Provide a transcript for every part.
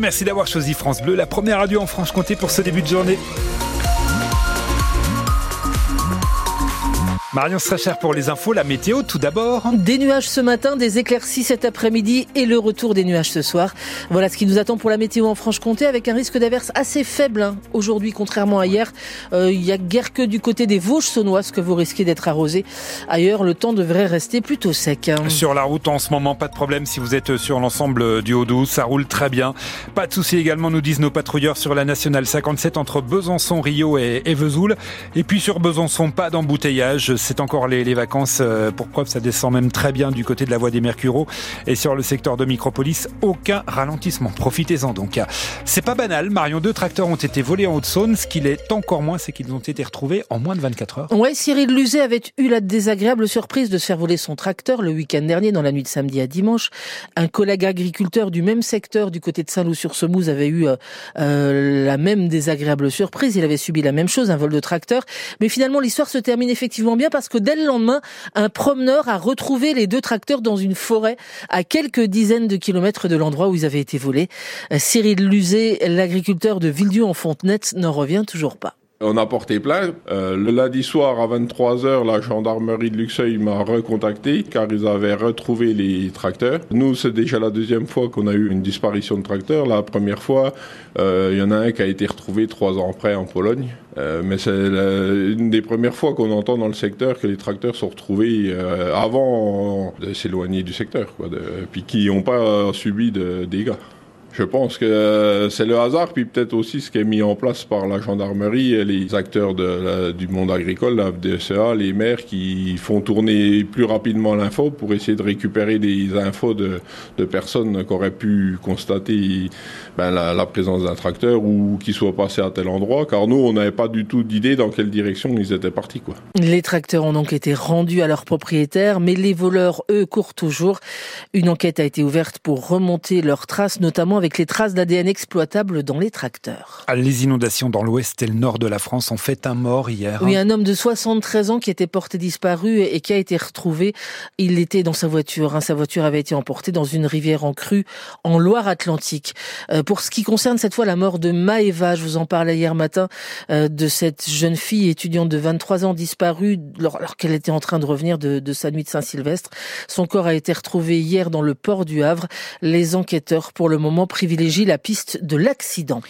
Merci d'avoir choisi France Bleu, la première radio en Franche-Comté pour ce début de journée. Marion Stracher pour les infos, la météo tout d'abord. Des nuages ce matin, des éclaircies cet après-midi et le retour des nuages ce soir. Voilà ce qui nous attend pour la météo en Franche-Comté avec un risque d'averse assez faible. Hein. Aujourd'hui, contrairement à hier, euh, il y a guère que du côté des Vosges saunoises que vous risquez d'être arrosé. Ailleurs, le temps devrait rester plutôt sec. Hein. Sur la route en ce moment, pas de problème si vous êtes sur l'ensemble du Haut-Doubs, ça roule très bien. Pas de souci également, nous disent nos patrouilleurs sur la nationale 57 entre Besançon, Rio et, et Vesoul. Et puis sur Besançon, pas d'embouteillage c'est encore les, vacances. Euh, pour preuve, ça descend même très bien du côté de la voie des Mercureaux. Et sur le secteur de Micropolis, aucun ralentissement. Profitez-en donc. C'est pas banal. Marion, deux tracteurs ont été volés en Haute-Saône. Ce qu'il est encore moins, c'est qu'ils ont été retrouvés en moins de 24 heures. Ouais, Cyril Luzet avait eu la désagréable surprise de se faire voler son tracteur le week-end dernier, dans la nuit de samedi à dimanche. Un collègue agriculteur du même secteur, du côté de Saint-Loup-sur-Semouse, avait eu euh, euh, la même désagréable surprise. Il avait subi la même chose, un vol de tracteur. Mais finalement, l'histoire se termine effectivement bien parce que dès le lendemain, un promeneur a retrouvé les deux tracteurs dans une forêt à quelques dizaines de kilomètres de l'endroit où ils avaient été volés. Cyril Luzet, l'agriculteur de Villedieu en Fontenette, n'en revient toujours pas. On a porté plainte. Euh, le lundi soir à 23h, la gendarmerie de Luxeuil m'a recontacté car ils avaient retrouvé les tracteurs. Nous, c'est déjà la deuxième fois qu'on a eu une disparition de tracteurs. La première fois, euh, il y en a un qui a été retrouvé trois ans après en Pologne. Euh, mais c'est une des premières fois qu'on entend dans le secteur que les tracteurs sont retrouvés avant de s'éloigner du secteur, quoi, puis qui n'ont pas subi de dégâts. Je pense que c'est le hasard, puis peut-être aussi ce qui est mis en place par la gendarmerie et les acteurs du monde agricole, la FDSEA, les maires qui font tourner plus rapidement l'info pour essayer de récupérer des infos de, personnes qui auraient pu constater ben, la, présence d'un tracteur ou qui soit passé à tel endroit, car nous, on n'avait pas du tout d'idée dans quelle direction ils étaient partis. Les tracteurs ont donc été rendus à leurs propriétaires, mais les voleurs, eux, courent toujours. Une enquête a été ouverte pour remonter leurs traces, notamment avec les traces d'ADN exploitables dans les tracteurs. Les inondations dans l'ouest et le nord de la France ont fait un mort hier. Oui, un homme de 73 ans qui était porté disparu et qui a été retrouvé. Il était dans sa voiture. Hein. Sa voiture avait été emportée dans une rivière en crue en Loire-Atlantique. Euh, pour ce qui concerne cette fois la mort de Maëva, je vous en parlais hier matin, euh, de cette jeune fille étudiante de 23 ans disparue alors qu'elle était en train de revenir de, de sa nuit de Saint-Sylvestre. Son corps a été retrouvé hier dans le port du Havre. Les enquêteurs, pour le moment, privilégient la piste de l'accident.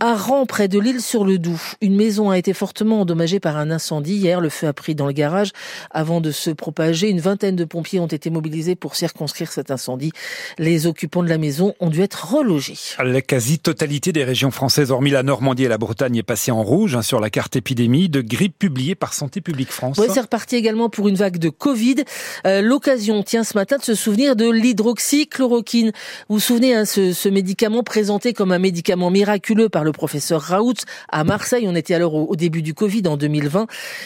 À Rang, près de l'île sur le Doubs, une maison a été fortement endommagée par un incendie. Hier, le feu a pris dans le garage. Avant de se propager, une vingtaine de pompiers ont été mobilisés pour circonscrire cet incendie. Les occupants de la maison ont dû être relogés. La quasi-totalité des régions françaises, hormis la Normandie et la Bretagne, est passée en rouge hein, sur la carte épidémie de grippe publiée par Santé publique France. Oui, c'est reparti également pour une vague de Covid. Euh, L'occasion tient ce matin de se souvenir de l'hydroxychloroquine. Vous vous souvenez, hein, ce, ce médicament présenté comme un médicament miraculeux par le professeur Raoult à Marseille. On était alors au, début du Covid en 2020.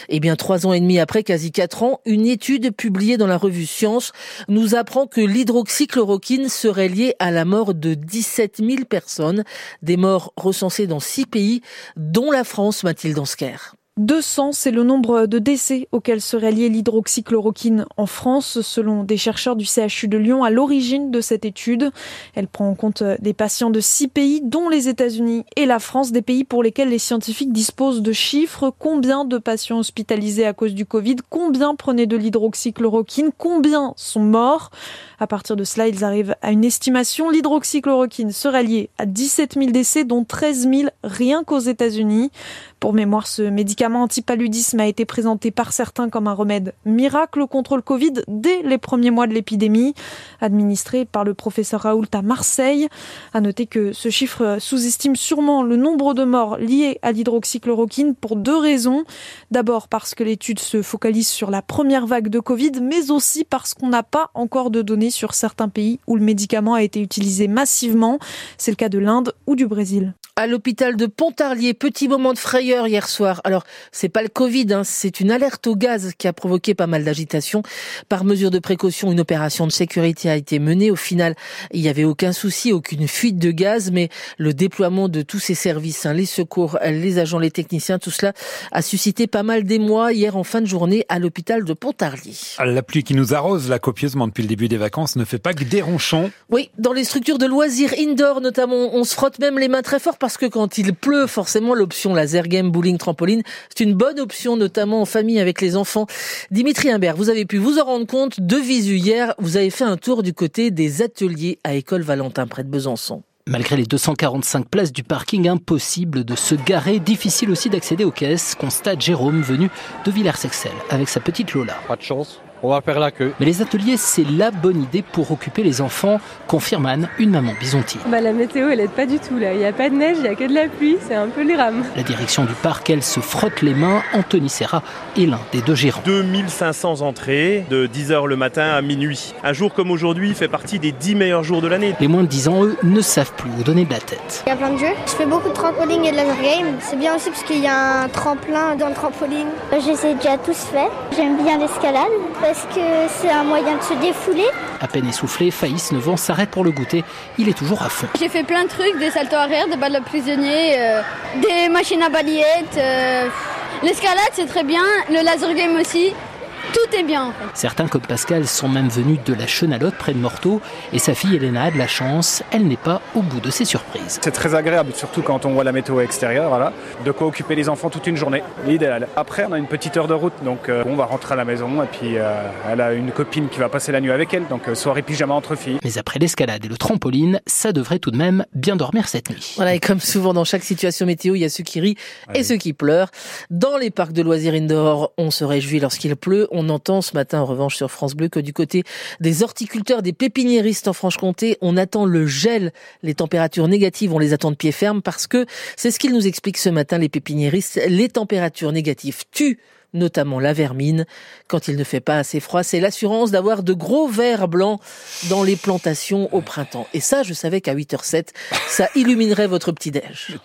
Et eh bien, trois ans et demi après, quasi quatre ans, une étude publiée dans la revue Science nous apprend que l'hydroxychloroquine serait liée à la mort de 17 000 personnes, des morts recensées dans six pays, dont la France, Mathilde Ansker. 200, c'est le nombre de décès auxquels serait liée l'hydroxychloroquine en France, selon des chercheurs du CHU de Lyon à l'origine de cette étude. Elle prend en compte des patients de six pays, dont les États-Unis et la France, des pays pour lesquels les scientifiques disposent de chiffres. Combien de patients hospitalisés à cause du Covid? Combien prenaient de l'hydroxychloroquine? Combien sont morts? À partir de cela, ils arrivent à une estimation. L'hydroxychloroquine serait liée à 17 000 décès, dont 13 000 rien qu'aux États-Unis. Pour mémoire, ce médicament antipaludisme a été présenté par certains comme un remède miracle contre le Covid dès les premiers mois de l'épidémie, administré par le professeur Raoult à Marseille. À noter que ce chiffre sous-estime sûrement le nombre de morts liés à l'hydroxychloroquine pour deux raisons. D'abord parce que l'étude se focalise sur la première vague de Covid, mais aussi parce qu'on n'a pas encore de données sur certains pays où le médicament a été utilisé massivement. C'est le cas de l'Inde ou du Brésil. À l'hôpital de Pontarlier, petit moment de frayeur hier soir. Alors, c'est pas le Covid, hein, c'est une alerte au gaz qui a provoqué pas mal d'agitation. Par mesure de précaution, une opération de sécurité a été menée. Au final, il n'y avait aucun souci, aucune fuite de gaz, mais le déploiement de tous ces services, hein, les secours, les agents, les techniciens, tout cela a suscité pas mal d'émoi hier en fin de journée à l'hôpital de Pontarlier. La pluie qui nous arrose là copieusement depuis le début des vacances ne fait pas que des ronchons. Oui, dans les structures de loisirs indoor notamment, on se frotte même les mains très fort parce que quand il pleut, forcément l'option laser game, bowling, trampoline, c'est une bonne option notamment en famille avec les enfants. Dimitri Imbert, vous avez pu vous en rendre compte de visu hier, vous avez fait un tour du côté des ateliers à École Valentin près de Besançon. Malgré les 245 places du parking, impossible de se garer, difficile aussi d'accéder aux caisses, constate Jérôme venu de Villers-Sexel avec sa petite Lola. Pas de chance on va faire la queue. Mais les ateliers, c'est la bonne idée pour occuper les enfants, confirme Anne, une maman bisontier. Bah, la météo, elle aide pas du tout là. Il n'y a pas de neige, il n'y a que de la pluie, c'est un peu les rames. La direction du parc, elle se frotte les mains. Anthony Serra est l'un des deux gérants. 2500 entrées de 10h le matin à minuit. Un jour comme aujourd'hui fait partie des 10 meilleurs jours de l'année. Les moins de 10 ans, eux, ne savent plus où donner de la tête. Il y a plein de jeux. Je fais beaucoup de trampoline et de laser game. C'est bien aussi parce qu'il y a un tremplin dans le trampoline. Je déjà tous fait. J'aime bien l'escalade parce que c'est un moyen de se défouler. À peine essoufflé, Faïs, 9 ans, s'arrête pour le goûter. Il est toujours à fond. J'ai fait plein de trucs, des saltos arrière, des balles de prisonnier, euh, des machines à balayettes. Euh, l'escalade, c'est très bien. Le laser game aussi. Tout est bien. Certains, comme Pascal, sont même venus de la Chenalotte près de Morteau. Et sa fille Elena a de la chance, elle n'est pas au bout de ses surprises. C'est très agréable, surtout quand on voit la météo extérieure. Voilà. De quoi occuper les enfants toute une journée. L'idéal. Après, on a une petite heure de route, donc euh, on va rentrer à la maison. Et puis, euh, elle a une copine qui va passer la nuit avec elle, donc euh, soirée pyjama entre filles. Mais après l'escalade et le trampoline, ça devrait tout de même bien dormir cette nuit. Voilà, et comme souvent dans chaque situation météo, il y a ceux qui rient et ceux qui pleurent. Dans les parcs de loisirs indoor, on se réjouit lorsqu'il pleut. On entend ce matin en revanche sur France Bleu que du côté des horticulteurs, des pépiniéristes en Franche-Comté, on attend le gel. Les températures négatives, on les attend de pied ferme parce que c'est ce qu'ils nous expliquent ce matin les pépiniéristes. Les températures négatives tuent notamment la vermine. Quand il ne fait pas assez froid, c'est l'assurance d'avoir de gros vers blancs dans les plantations au printemps. Et ça, je savais qu'à 8h07, ça illuminerait votre petit-déj.